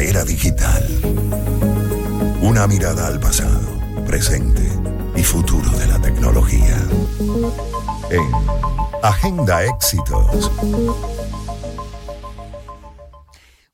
era digital. Una mirada al pasado, presente y futuro de la tecnología. En Agenda Éxitos.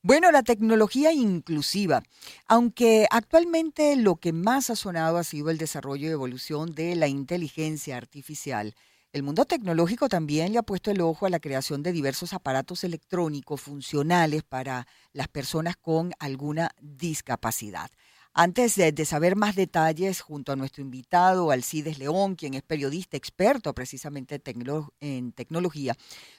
Bueno, la tecnología inclusiva, aunque actualmente lo que más ha sonado ha sido el desarrollo y evolución de la inteligencia artificial, el mundo tecnológico también le ha puesto el ojo a la creación de diversos aparatos electrónicos funcionales para las personas con alguna discapacidad. Antes de, saber más detalles, junto a nuestro invitado Alcides León, quien es periodista experto precisamente en tecnología,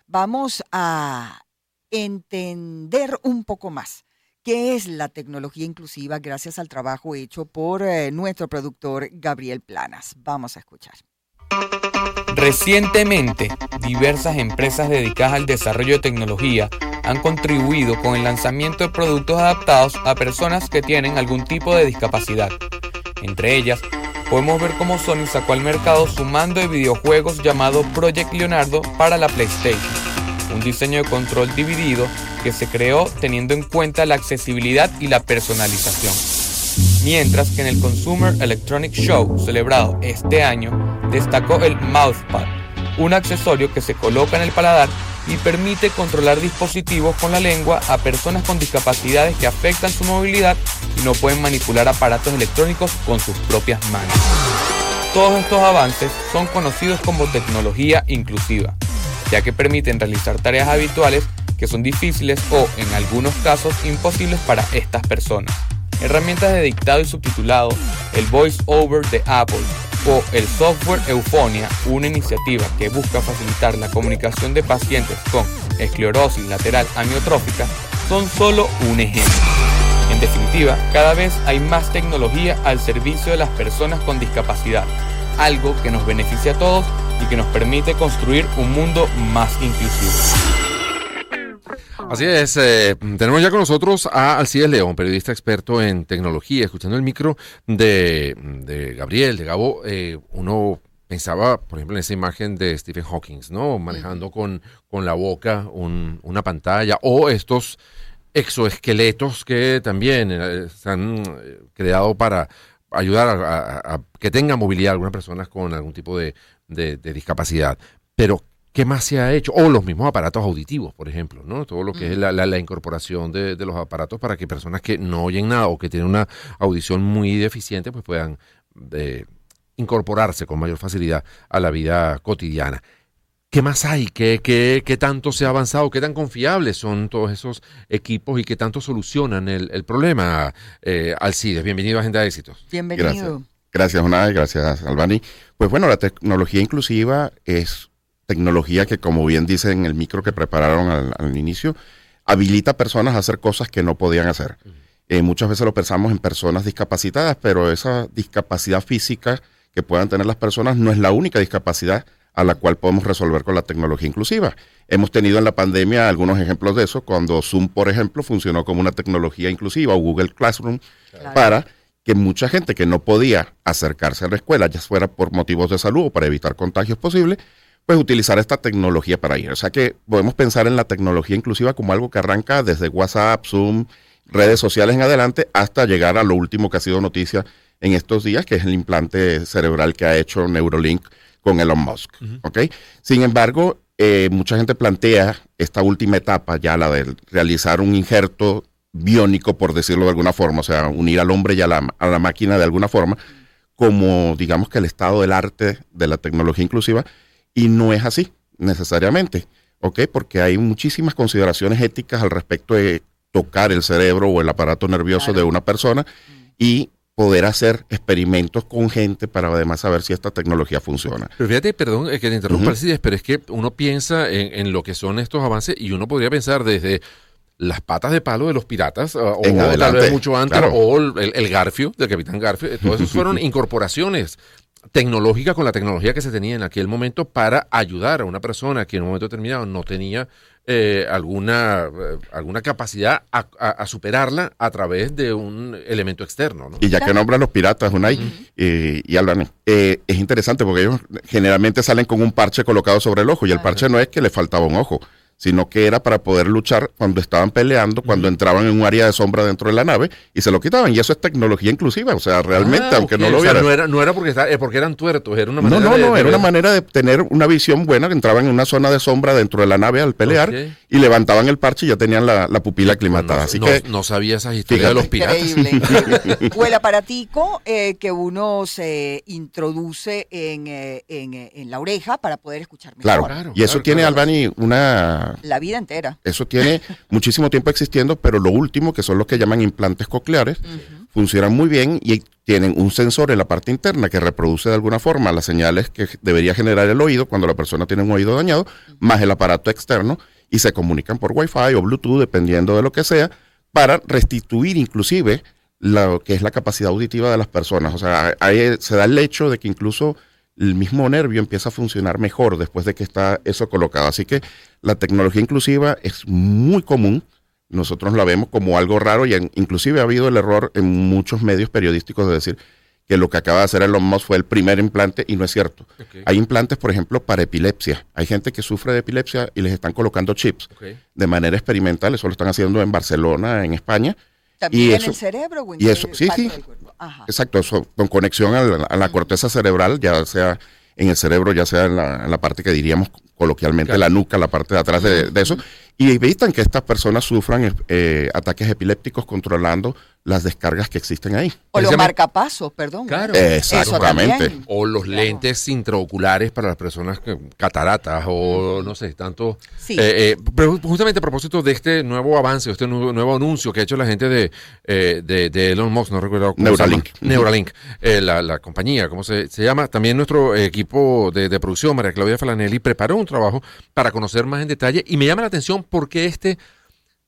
vamos a entender un poco más qué es la tecnología inclusiva gracias al trabajo hecho por eh, nuestro productor Gabriel Planas. Vamos a escuchar. Recientemente, diversas empresas dedicadas al desarrollo de tecnología han contribuido con el lanzamiento de productos adaptados a personas que tienen algún tipo de discapacidad. Entre ellas, podemos ver cómo Sony sacó al mercado su mando de videojuegos llamado Project Leonardo para la PlayStation, un diseño de control dividido que se creó teniendo en cuenta la accesibilidad y la personalización. Mientras que en el Consumer Electronic Show celebrado este año destacó el Mouthpad, un accesorio que se coloca en el paladar y permite controlar dispositivos con la lengua a personas con discapacidades que afectan su movilidad y no pueden manipular aparatos electrónicos con sus propias manos. Todos estos avances son conocidos como tecnología inclusiva, ya que permiten realizar tareas habituales que son difíciles o, en algunos casos, imposibles para estas personas. Herramientas de dictado y subtitulado, el Voice Over de Apple, o el software Eufonia, una iniciativa que busca facilitar la comunicación de pacientes con esclerosis lateral amiotrófica, son solo un ejemplo. En definitiva, cada vez hay más tecnología al servicio de las personas con discapacidad, algo que nos beneficia a todos y que nos permite construir un mundo más inclusivo. Así es, eh, tenemos ya con nosotros a Alcides León, periodista experto en tecnología, escuchando el micro de, Gabriel, de Gabo, eh, uno pensaba, por ejemplo, en esa imagen de Stephen Hawking, ¿no? Manejando con, con la boca una pantalla, o estos exoesqueletos que también eh, se han creado para ayudar a, que tengan movilidad algunas personas con algún tipo de, de discapacidad. Pero, ¿Qué más se ha hecho? O los mismos aparatos auditivos, por ejemplo, ¿no? Todo lo que es la, incorporación de, los aparatos para que personas que no oyen nada o que tienen una audición muy deficiente, pues puedan eh, incorporarse con mayor facilidad a la vida cotidiana. ¿Qué más hay? ¿Qué, qué, qué tanto se ha avanzado? ¿Qué tan confiables son todos esos equipos y qué tanto solucionan el, problema? Eh, Alcides, bienvenido a Agenda de Éxitos. Bienvenido. Gracias, gracias Jonay, gracias Albani. Pues bueno, la tecnología inclusiva es tecnología que, como bien dice en el micro que prepararon al, inicio, habilita a personas a hacer cosas que no podían hacer. Eh, muchas veces lo pensamos en personas discapacitadas, pero esa discapacidad física que puedan tener las personas no es la única discapacidad a la cual podemos resolver con la tecnología inclusiva. Hemos tenido en la pandemia algunos ejemplos de eso, cuando Zoom, por ejemplo, funcionó como una tecnología inclusiva o Google Classroom para que mucha gente que no podía acercarse a la escuela, ya fuera por motivos de salud o para evitar contagios posibles, pues utilizar esta tecnología para ir. O sea que podemos pensar en la tecnología inclusiva como algo que arranca desde WhatsApp, Zoom, redes sociales en adelante, hasta llegar a lo último que ha sido noticia en estos días, que es el implante cerebral que ha hecho Neurolink con Elon Musk. Sin embargo, eh, mucha gente plantea esta última etapa, ya la de realizar un injerto biónico, por decirlo de alguna forma, o sea, unir al hombre y a la, a la máquina de alguna forma, como digamos que el estado del arte de la tecnología inclusiva, y no es así, necesariamente, ¿ok? Porque hay muchísimas consideraciones éticas al respecto de tocar el cerebro o el aparato nervioso de una persona y poder hacer experimentos con gente para además saber si esta tecnología funciona. Pero fíjate, perdón que te interrumpa, pero es que uno piensa en, lo que son estos avances y uno podría pensar desde las patas de palo de los piratas, o, tal vez mucho antes, o el, el, Garfio, del Capitán Garfio, todos esos fueron incorporaciones tecnológica con la tecnología que se tenía en aquel momento para ayudar a una persona que en un momento determinado no tenía eh, alguna, eh, alguna capacidad a, superarla a través de un elemento externo. Y ya que nombran los piratas, Unai, eh, y hablan, es interesante porque ellos generalmente salen con un parche colocado sobre el ojo y el parche no es que le faltaba un ojo, sino que era para poder luchar cuando estaban peleando, cuando entraban en un área de sombra dentro de la nave y se lo quitaban. Y eso es tecnología inclusiva, o sea, realmente, Ah, aunque ok. no lo O sea, vieran. no era, no era porque, eh, porque eran tuertos, era una No, manera no, de- no, de era una manera de tener una visión buena, que entraban en una zona de sombra dentro de la nave al pelear y levantaban el parche y ya tenían la, la pupila aclimatada. No, Así no- que no sabía esas historias de los Fíjate. piratas. Increíble. o el aparatico eh, que uno se introduce en, eh, en, eh, en la oreja para poder escuchar mejor. Claro, Claro, y eso claro, tiene, claro. Albani, una... La vida entera. Eso tiene muchísimo tiempo existiendo, pero lo último, que son los que llaman implantes cocleares, funcionan muy bien y tienen un sensor en la parte interna que reproduce de alguna forma las señales que debería generar el oído cuando la persona tiene un oído dañado, más el aparato externo, y se comunican por Wi-Fi o Bluetooth, dependiendo de lo que sea, para restituir inclusive lo que es la capacidad auditiva de las personas. O sea, ahí se da el hecho de que incluso el mismo nervio empieza a funcionar mejor después de que está eso colocado. Así que la tecnología inclusiva es muy común. Nosotros la vemos como algo raro y en- inclusive ha habido el error en muchos medios periodísticos de decir que lo que acaba de hacer Elon Musk fue el primer implante y no es cierto. Hay implantes, por ejemplo, para epilepsia. Hay gente que sufre de epilepsia y les están colocando chips de manera experimental. Eso lo están haciendo en Barcelona, en España. También Y en eso- el cerebro o en y eso- sí, sí. del cuerpo? Ajá. Exacto, eso, con conexión a la, a la corteza cerebral, ya sea en el cerebro, ya sea en la, en la parte que diríamos coloquialmente Claro. la nuca, la parte de atrás de, de eso, y evitan que estas personas sufran eh, ataques epilépticos controlando las descargas que existen ahí. O los marcapasos, perdón. Claro. Exactamente. Eso también. O los Claro. lentes intraoculares para las personas que cataratas o no sé, tanto. Sí. Eh, eh, pero justamente a propósito de este nuevo avance, este nuevo, nuevo anuncio que ha hecho la gente de, eh, de, de Elon Musk, no recuerdo cómo Neuralink. se llama. Neuralink, eh, la, la compañía, ¿cómo se, se llama? También nuestro equipo de, de producción, María Claudia Falanelli, preparó un trabajo para conocer más en detalle y me llama la atención porque este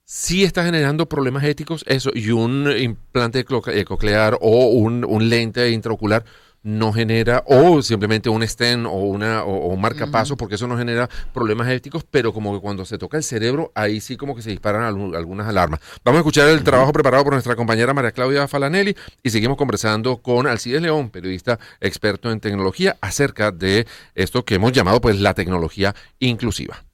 sí está generando problemas éticos, eso, y un implante eh, coclear o un, un lente intraocular no genera, o simplemente un stent o, una, o, o un marcapaso, porque eso no genera problemas éticos, pero como que cuando se toca el cerebro, ahí sí como que se disparan algu- algunas alarmas. Vamos a escuchar el trabajo preparado por nuestra compañera María Claudia Falanelli y seguimos conversando con Alcides León, periodista experto en tecnología, acerca de esto que hemos llamado pues la tecnología inclusiva.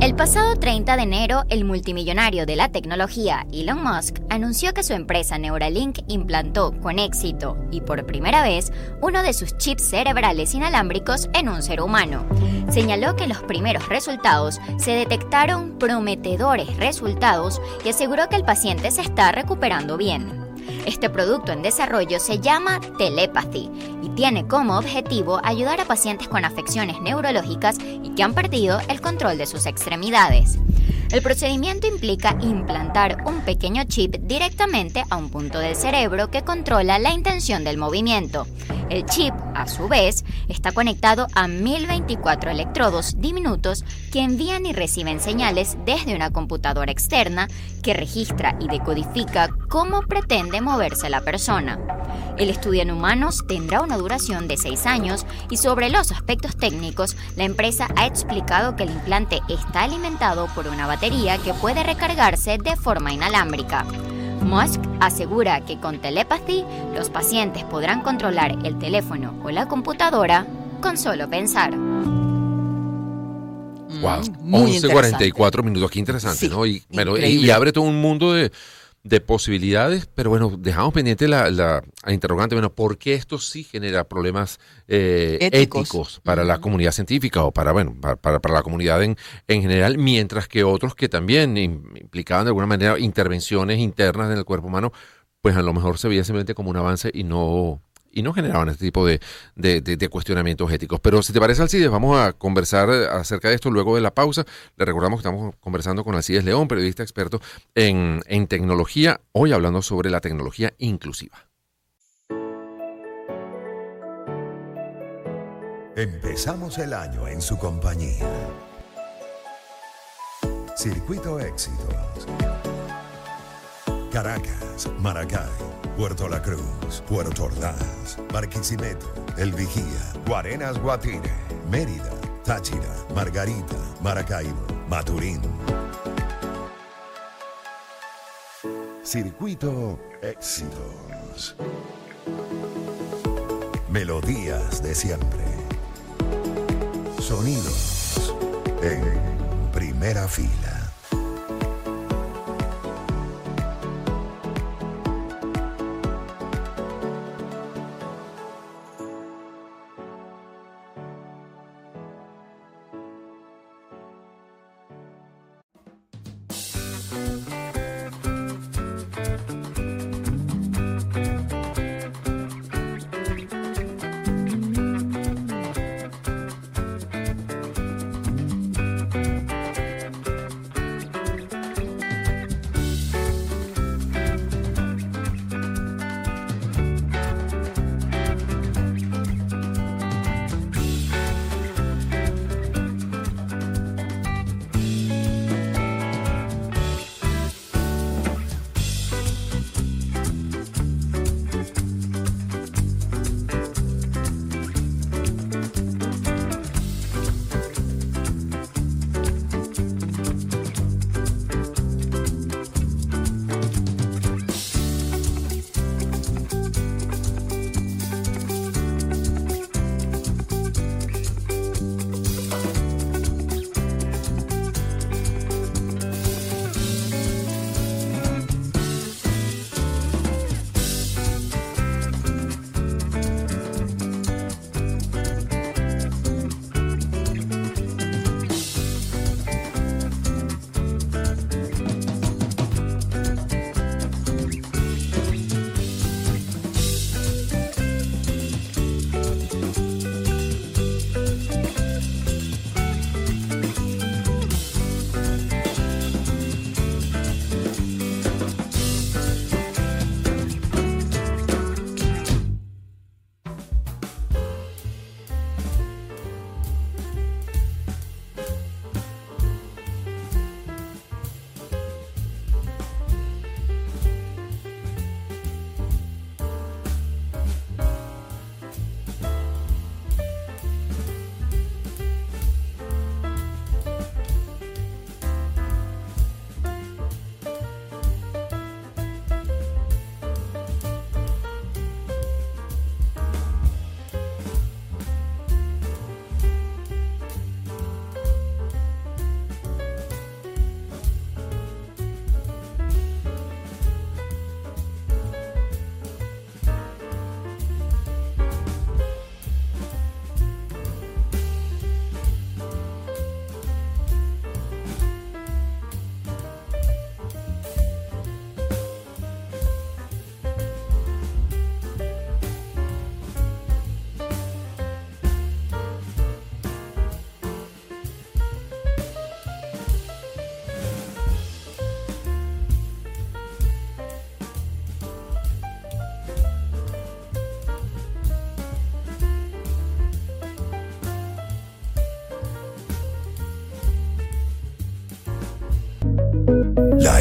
El pasado 30 de enero, el multimillonario de la tecnología Elon Musk anunció que su empresa Neuralink implantó con éxito y por primera vez uno de sus chips cerebrales inalámbricos en un ser humano. Señaló que los primeros resultados se detectaron prometedores resultados y aseguró que el paciente se está recuperando bien. Este producto en desarrollo se llama Telepathy tiene como objetivo ayudar a pacientes con afecciones neurológicas y que han perdido el control de sus extremidades. El procedimiento implica implantar un pequeño chip directamente a un punto del cerebro que controla la intención del movimiento. El chip, a su vez, está conectado a 1024 electrodos diminutos que envían y reciben señales desde una computadora externa que registra y decodifica cómo pretende moverse la persona. El estudio en humanos tendrá una duración de 6 años y sobre los aspectos técnicos, la empresa ha explicado que el implante está alimentado por una batería que puede recargarse de forma inalámbrica. Musk asegura que con Telepathy los pacientes podrán controlar el teléfono o la computadora con solo pensar. Wow, Mm, muy 11.44 minutos, qué interesante, Sí, ¿no? Y, bueno, y- y abre todo un mundo de, de posibilidades, pero bueno, dejamos pendiente la, la- la interrogante, bueno, ¿por qué esto sí genera problemas eh, Éticos. éticos. para la comunidad científica o para, bueno, para, para- para la comunidad en, en general, mientras que otros que también im- implicaban de alguna manera intervenciones internas en el cuerpo humano, pues a lo mejor se veía simplemente como un avance y no y no generaban este tipo de, de- cuestionamientos éticos. Pero si te parece, Alcides, vamos a conversar acerca de esto luego de la pausa. Le recordamos que estamos conversando con Alcides León, periodista experto en, en tecnología, hoy hablando sobre la tecnología inclusiva. Empezamos el año en su compañía. Circuito Éxitos. Caracas, Maracay, Puerto La Cruz, Puerto Ordaz, Barquisimeto, El Vigía, Guarenas Guatire, Mérida, Táchira, Margarita, Maracaibo, Maturín. Circuito Éxitos. Melodías de siempre. Sonidos en primera fila.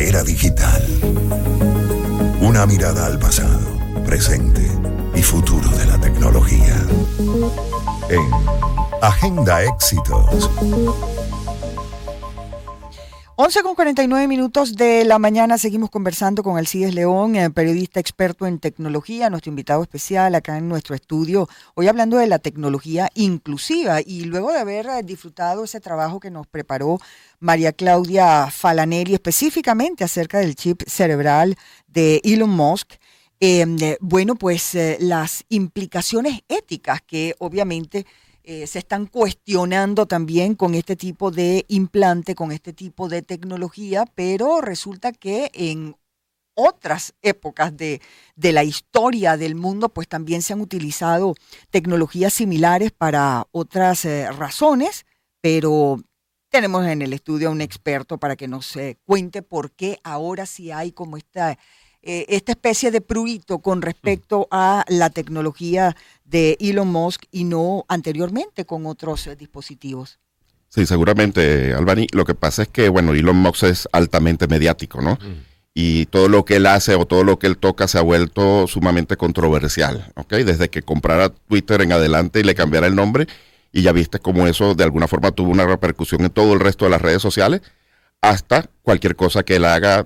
Era digital. Una mirada al pasado, presente y futuro de la tecnología. En Agenda Éxitos. 11 con 49 minutos de la mañana seguimos conversando con Alcides León, eh, periodista experto en tecnología, nuestro invitado especial acá en nuestro estudio, hoy hablando de la tecnología inclusiva y luego de haber eh, disfrutado ese trabajo que nos preparó María Claudia Falaneri específicamente acerca del chip cerebral de Elon Musk, em, eh, bueno, pues las implicaciones éticas que obviamente eh, se están cuestionando también con este tipo de implante, con este tipo de tecnología, pero resulta que en otras épocas de, la historia del mundo, pues también se han utilizado tecnologías similares para otras eh, razones, pero tenemos en el estudio a un experto para que nos eh, cuente por qué ahora sí hay como esta eh, esta especie de pruito con respecto a la tecnología de Elon Musk y no anteriormente con otros eh, dispositivos. Sí, seguramente, Albani. Lo que pasa es que, bueno, Elon Musk es altamente mediático, ¿no? Y todo lo que él hace o todo lo que él toca se ha vuelto sumamente controversial, ¿ok? Desde que comprara Twitter en adelante y le cambiara el nombre, y ya viste cómo eso de alguna forma tuvo una repercusión en todo el resto de las redes sociales, hasta cualquier cosa que él haga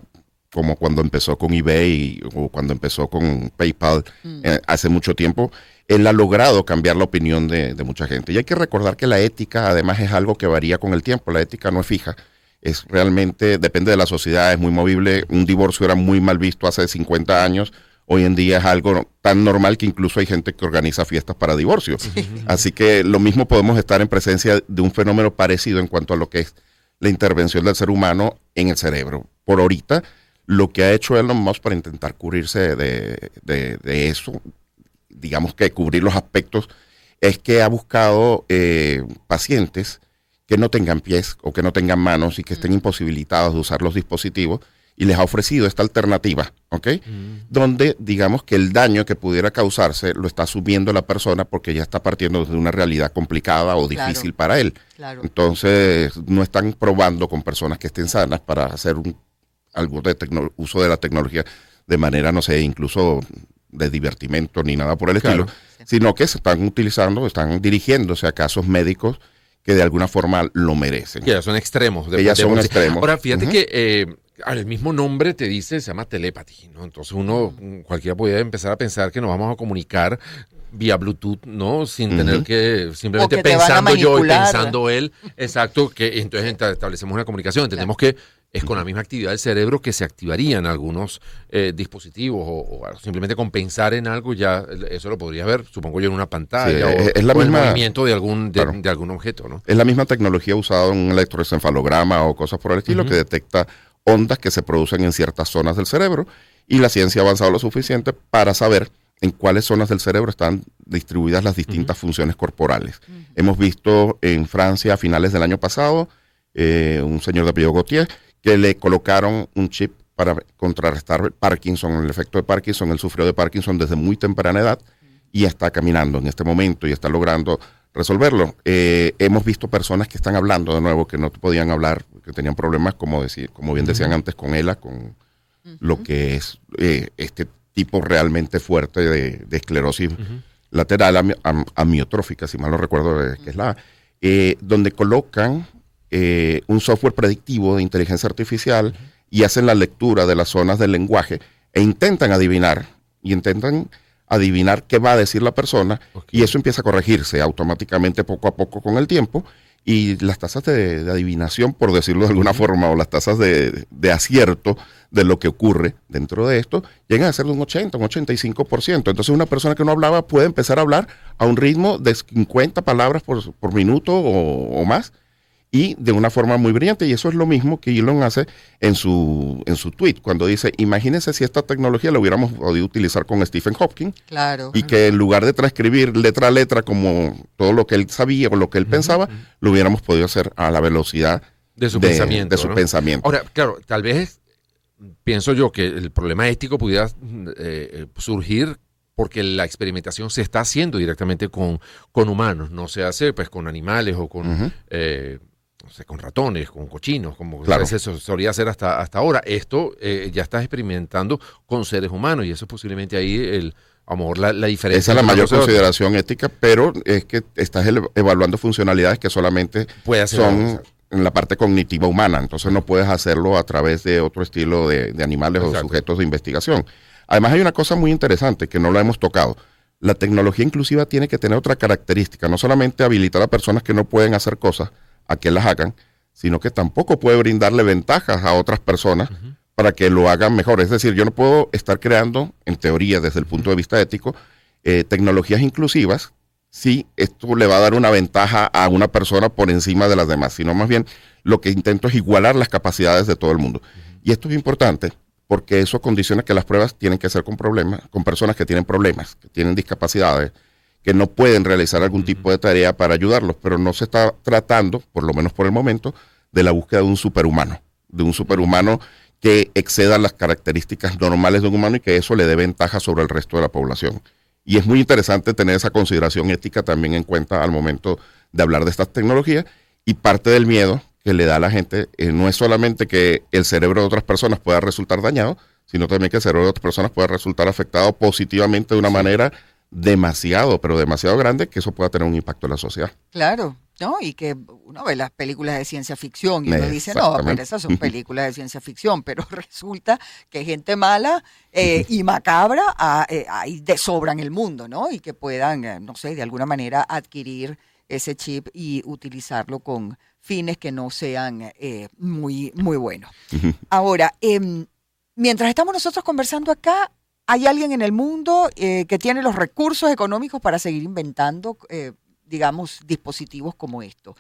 como cuando empezó con eBay o cuando empezó con PayPal Mm. eh, hace mucho tiempo, él ha logrado cambiar la opinión de, de mucha gente. Y hay que recordar que la ética además es algo que varía con el tiempo, la ética no es fija, es realmente, depende de la sociedad, es muy movible, un divorcio era muy mal visto hace 50 años, hoy en día es algo tan normal que incluso hay gente que organiza fiestas para divorcios. Así que lo mismo podemos estar en presencia de un fenómeno parecido en cuanto a lo que es la intervención del ser humano en el cerebro. Por ahorita, lo que ha hecho Elon Musk para intentar cubrirse de, de- de eso, digamos que cubrir los aspectos, es que ha buscado eh, pacientes que no tengan pies o que no tengan manos y que estén imposibilitados de usar los dispositivos y les ha ofrecido esta alternativa, ¿ok? Donde digamos que el daño que pudiera causarse lo está asumiendo la persona porque ya está partiendo de una realidad complicada o Claro. difícil para él. Claro. Entonces, no están probando con personas que estén sanas para hacer un, algo de tecno- uso de la tecnología de manera, no sé, incluso de divertimento ni nada por el Claro. estilo, sino que se están utilizando, están dirigiéndose a casos médicos que de alguna forma lo merecen. Que ya son extremos. Que ya son extremos. Ahora, fíjate que eh, al mismo nombre te dice, se llama telepathy, ¿no? Entonces uno, mm, cualquiera podría empezar a pensar que nos vamos a comunicar vía Bluetooth, ¿no? Sin tener que, simplemente que pensando yo y pensando él, exacto, que entonces establecemos una comunicación. Entendemos que es con la misma actividad del cerebro que se activarían algunos eh, dispositivos o, o simplemente con pensar en algo ya eh, eso lo podrías ver, supongo yo, en una pantalla Sí, o, es- la o el misma- movimiento de algún, de, Claro. de algún objeto, ¿no? Es la misma tecnología usada en un electroencefalograma o cosas por el estilo que detecta ondas que se producen en ciertas zonas del cerebro y la ciencia ha avanzado lo suficiente para saber en cuáles zonas del cerebro están distribuidas las distintas funciones corporales. Hemos visto en Francia a finales del año pasado eh, un señor de apellido Gautier que le colocaron un chip para contrarrestar Parkinson, el efecto de Parkinson. Él sufrió de Parkinson desde muy temprana edad y está caminando en este momento y está logrando resolverlo. Eh, hemos visto personas que están hablando de nuevo, que no podían hablar, que tenían problemas, como, decir, como bien decían antes, con ELA, con lo que es eh, este tipo realmente fuerte de, de esclerosis lateral ami- am- amiotrófica, si mal no recuerdo, que es la, eh, donde colocan eh, un software predictivo de inteligencia artificial y hacen la lectura de las zonas del lenguaje e intentan adivinar y intentan adivinar qué va a decir la persona y eso empieza a corregirse automáticamente poco a poco con el tiempo y las tasas de, de adivinación, por decirlo de alguna forma, o las tasas de, de acierto de lo que ocurre dentro de esto, llegan a ser de un 80, un 85%. Entonces una persona que no hablaba puede empezar a hablar a un ritmo de 50 palabras por, por minuto o, o más y de una forma muy brillante. Y eso es lo mismo que Elon hace en su, en su tweet, cuando dice, imagínense si esta tecnología la hubiéramos podido utilizar con Stephen Hawking Claro. y que en lugar de transcribir letra a letra como todo lo que él sabía o lo que él pensaba, lo hubiéramos podido hacer a la velocidad De su pensamiento. de su ¿no? pensamiento. Ahora, claro, tal vez pienso yo que el problema ético pudiera mm, eh, surgir porque la experimentación se está haciendo directamente con, con humanos, no se hace pues con animales o con, eh, no sé, con ratones, con cochinos, como Claro. se so- solía hacer hasta, hasta ahora. Esto eh, ya está experimentando con seres humanos y eso es posiblemente ahí el, a lo mejor la, la diferencia. Esa es la mayor otros. consideración ética, pero es que estás evaluando funcionalidades que solamente Puede son en la parte cognitiva humana, entonces no puedes hacerlo a través de otro estilo de, de animales Exacto. o sujetos de investigación. Además hay una cosa muy interesante que no lo hemos tocado. La tecnología inclusiva tiene que tener otra característica, no solamente habilitar a personas que no pueden hacer cosas a que las hagan, sino que tampoco puede brindarle ventajas a otras personas para que lo hagan mejor. Es decir, yo no puedo estar creando, en teoría, desde el punto de vista ético, eh, tecnologías inclusivas si esto le va a dar una ventaja a una persona por encima de las demás, sino más bien lo que intento es igualar las capacidades de todo el mundo. Y esto es importante porque eso condiciona que las pruebas tienen que ser con problemas, con personas que tienen problemas, que tienen discapacidades, que no pueden realizar algún tipo de tarea para ayudarlos, pero no se está tratando, por lo menos por el momento, de la búsqueda de un superhumano, de un superhumano que exceda las características normales de un humano y que eso le dé ventaja sobre el resto de la población. Y es muy interesante tener esa consideración ética también en cuenta al momento de hablar de estas tecnologías y parte del miedo que le da a la gente eh, no es solamente que el cerebro de otras personas pueda resultar dañado, sino también que el cerebro de otras personas pueda resultar afectado positivamente de una manera demasiado, pero demasiado grande, que eso pueda tener un impacto en la sociedad. Claro. ¿no? Y que uno ve las películas de ciencia ficción y uno dice, no, pero esas son películas de ciencia ficción, pero resulta que gente mala eh, y macabra ah, eh, hay de sobra en el mundo, ¿no? Y que puedan, eh, no sé, de alguna manera adquirir ese chip y utilizarlo con fines que no sean muy, muy buenos. Ahora, em, mientras estamos nosotros conversando acá, hay alguien en el mundo que tiene los recursos económicos para seguir inventando digamos, dispositivos como esto.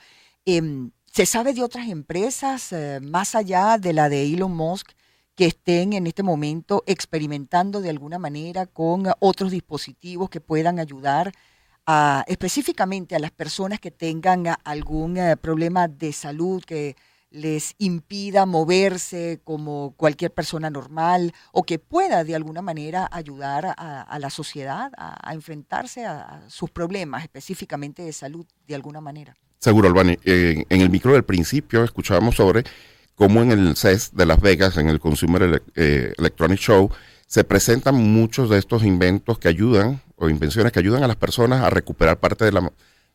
Em, ¿Se sabe de otras empresas eh, más allá de la de Elon Musk que estén en este momento experimentando de alguna manera con otros dispositivos que puedan ayudar a, específicamente a las personas que tengan algún eh, problema de salud que les impida moverse como cualquier persona normal o que pueda de alguna manera ayudar a, la sociedad a, enfrentarse a, sus problemas específicamente de salud de alguna manera. Seguro, Albani. en el micro del principio escuchábamos sobre cómo en el CES de Las Vegas, en el Consumer eh, Electronic Show, se presentan muchos de estos inventos que ayudan o invenciones que ayudan a las personas a recuperar parte de la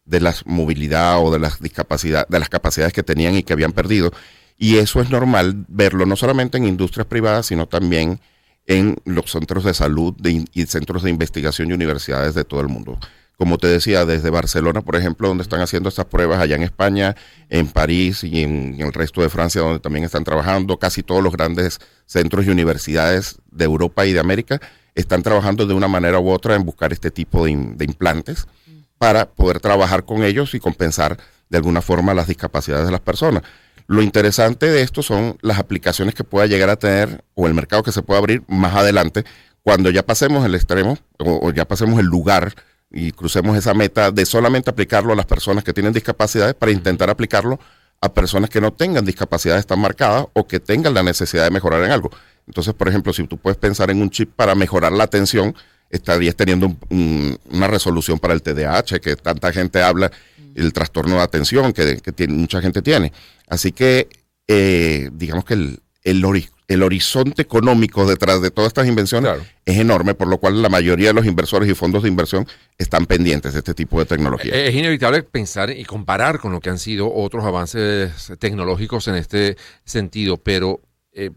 de la movilidad o de las discapacidad, de las capacidades que tenían y que habían perdido. Y eso es normal verlo no solamente en industrias privadas, sino también en los centros de salud y centros de investigación y universidades de todo el mundo. Como te decía, desde Barcelona, por ejemplo, donde están haciendo estas pruebas, allá en España, en París y en, el resto de Francia, donde también están trabajando, casi todos los grandes centros y universidades de Europa y de América están trabajando de una manera u otra en buscar este tipo de implantes para poder trabajar con ellos y compensar de alguna forma las discapacidades de las personas. Lo interesante de esto son las aplicaciones que pueda llegar a tener o el mercado que se pueda abrir más adelante cuando ya pasemos el extremo o, ya pasemos el lugar y crucemos esa meta de solamente aplicarlo a las personas que tienen discapacidades para intentar aplicarlo a personas que no tengan discapacidades tan marcadas o que tengan la necesidad de mejorar en algo. Entonces, por ejemplo, si tú puedes pensar en un chip para mejorar la atención, estarías teniendo una resolución para el TDAH, que tanta gente habla, el trastorno de atención que, tiene, mucha gente tiene. Así que, eh, digamos que el, el, horizonte económico detrás de todas estas invenciones es enorme, por lo cual la mayoría de los inversores y fondos de inversión están pendientes de este tipo de tecnología. Es inevitable pensar y comparar con lo que han sido otros avances tecnológicos en este sentido, pero... Eh,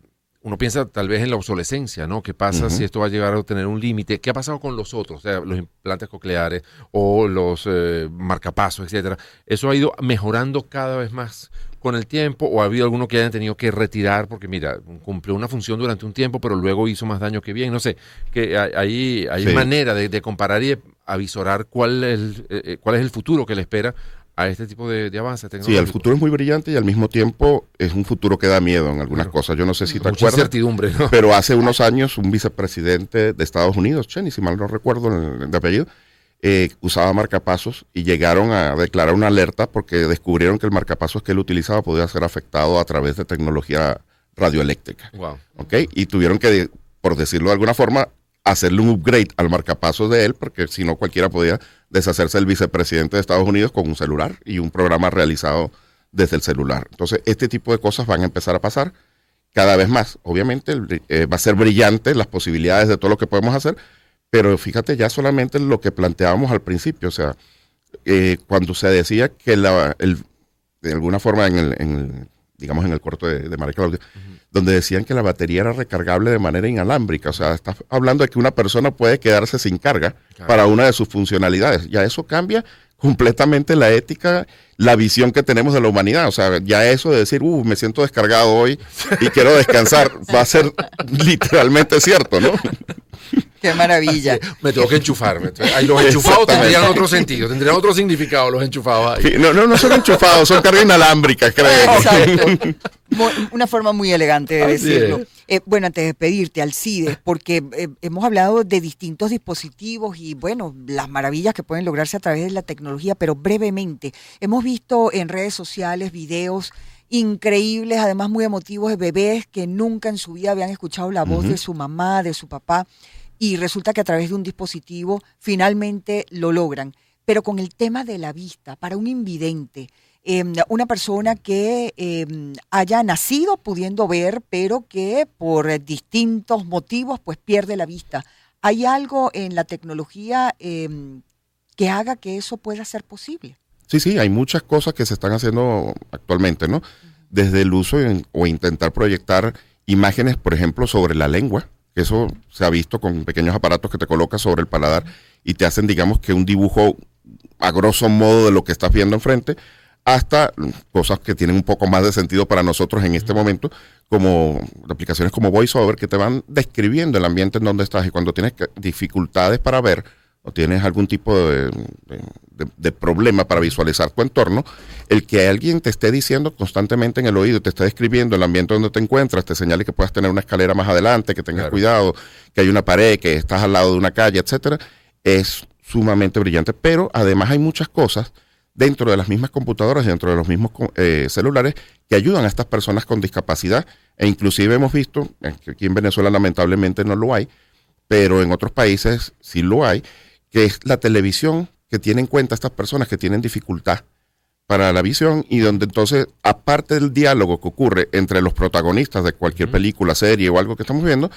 uno piensa tal vez en la obsolescencia, ¿no? ¿Qué pasa si esto va a llegar a tener un límite? ¿Qué ha pasado con los otros, o sea, los implantes cocleares o los eh, marcapasos, etcétera? ¿Eso ha ido mejorando cada vez más con el tiempo o ha habido alguno que hayan tenido que retirar porque, mira, cumplió una función durante un tiempo, pero luego hizo más daño que bien? No sé, que hay, hay manera de, comparar y avisorar cuál es, eh, eh, cuál es el futuro que le espera a este tipo de, de avances Sí, el futuro es muy brillante y al mismo tiempo es un futuro que da miedo en algunas cosas. Yo no sé si te acuerdas. incertidumbre, Pero hace unos años un vicepresidente de Estados Unidos, Cheney, si mal no recuerdo el, apellido, eh, usaba marcapasos y llegaron a declarar una alerta porque descubrieron que el marcapasos que él utilizaba podía ser afectado a través de tecnología radioeléctrica. Wow. ¿Ok? Y tuvieron que, por decirlo de alguna forma, hacerle un upgrade al marcapasos de él, porque si no cualquiera podía deshacerse del vicepresidente de Estados Unidos con un celular y un programa realizado desde el celular. Entonces, este tipo de cosas van a empezar a pasar cada vez más. Obviamente eh, va a ser brillante las posibilidades de todo lo que podemos hacer, pero fíjate ya solamente lo que planteábamos al principio, o sea, eh, cuando se decía que la, el, de alguna forma en el, digamos en el corto de, de María Claudia, donde decían que la batería era recargable de manera inalámbrica. O sea, está hablando de que una persona puede quedarse sin carga para una de sus funcionalidades. Ya eso cambia completamente la ética, la visión que tenemos de la humanidad. O sea, ya eso de decir, uh, me siento descargado hoy y quiero descansar, va a ser literalmente cierto, ¿no? Qué maravilla. Me tengo que enchufarme. Ahí los enchufados tendrían otro sentido, tendrían otro significado los enchufados ahí. no, no, no son enchufados, son cargas inalámbricas, creo. Exacto. Una forma muy elegante de decirlo. Eh, bueno, antes de pedirte, Alcides, porque eh, hemos hablado de distintos dispositivos y, bueno, las maravillas que pueden lograrse a través de la tecnología, pero brevemente, hemos visto en redes sociales videos increíbles, además muy emotivos, de bebés que nunca en su vida habían escuchado la voz de su mamá, de su papá y resulta que a través de un dispositivo finalmente lo logran. Pero con el tema de la vista, para un invidente, em, una persona que em, haya nacido pudiendo ver, pero que por distintos motivos pues pierde la vista. ¿Hay algo en la tecnología em, que haga que eso pueda ser posible? Sí, sí, hay muchas cosas que se están haciendo actualmente, ¿no? Desde el uso o intentar proyectar imágenes, por ejemplo, sobre la lengua, que eso se ha visto con pequeños aparatos que te colocas sobre el paladar y te hacen, digamos, que un dibujo a grosso modo de lo que estás viendo enfrente, hasta cosas que tienen un poco más de sentido para nosotros en este momento, como aplicaciones como VoiceOver, que te van describiendo el ambiente en donde estás y cuando tienes dificultades para ver o tienes algún tipo de, de, problema para visualizar tu entorno, el que alguien te esté diciendo constantemente en el oído, te esté describiendo el ambiente donde te encuentras, te señale que puedas tener una escalera más adelante, que tengas cuidado, que hay una pared, que estás al lado de una calle, etcétera, es sumamente brillante. Pero además hay muchas cosas dentro de las mismas computadoras, dentro de los mismos eh, celulares, que ayudan a estas personas con discapacidad. E inclusive hemos visto, que aquí en Venezuela lamentablemente no lo hay, pero en otros países sí lo hay, que es la televisión que tiene en cuenta a estas personas que tienen dificultad para la visión y donde entonces, aparte del diálogo que ocurre entre los protagonistas de cualquier película, serie o algo que estamos viendo,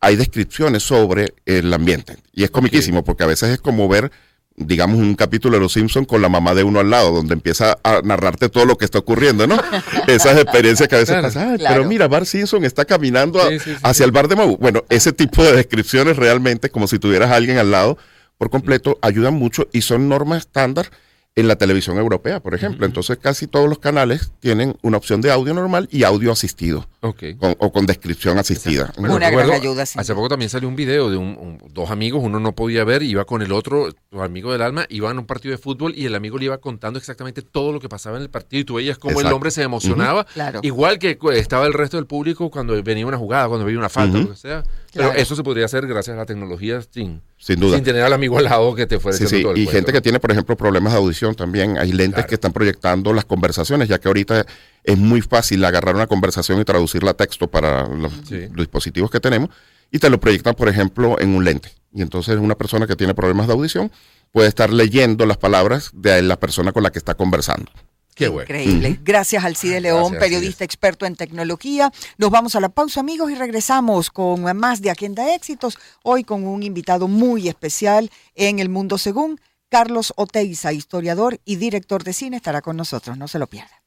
hay descripciones sobre el ambiente. Y es comiquísimo porque a veces es como ver digamos, un capítulo de Los Simpsons con la mamá de uno al lado, donde empieza a narrarte todo lo que está ocurriendo, ¿no? Esas experiencias que a veces pasan. Pero mira, Bar Simpson está caminando hacia el bar de Mau. Bueno, ese tipo de descripciones realmente, como si tuvieras a alguien al lado por completo, ayudan mucho y son normas estándar en la televisión europea, por ejemplo. Entonces, casi todos los canales tienen una opción de audio normal y audio asistido. o con descripción asistida. una gran ayuda. Hace poco también salió un video de un, dos amigos, uno no podía ver, iba con el otro, su amigo del alma, iban a un partido de fútbol y el amigo le iba contando exactamente todo lo que pasaba en el partido y tú veías cómo el hombre se emocionaba. Igual que estaba el resto del público cuando venía una jugada, cuando venía una falta, lo que sea. Pero eso se podría hacer gracias a la tecnología sin, sin duda. Sin tener al amigo al lado que te fuera sí, Y gente que tiene, por ejemplo, problemas de audición también. Hay lentes que están proyectando las conversaciones, ya que ahorita es muy fácil agarrar una conversación y traducirla a texto para los, dispositivos que tenemos. Y te lo proyectan, por ejemplo, en un lente. Y entonces una persona que tiene problemas de audición puede estar leyendo las palabras de la persona con la que está conversando. Qué Increíble. Gracias al Cide León, periodista experto en tecnología. Nos vamos a la pausa, amigos, y regresamos con más de Agenda Éxitos. Hoy con un invitado muy especial en El Mundo Según. Carlos Oteiza, historiador y director de cine, estará con nosotros. No se lo pierda.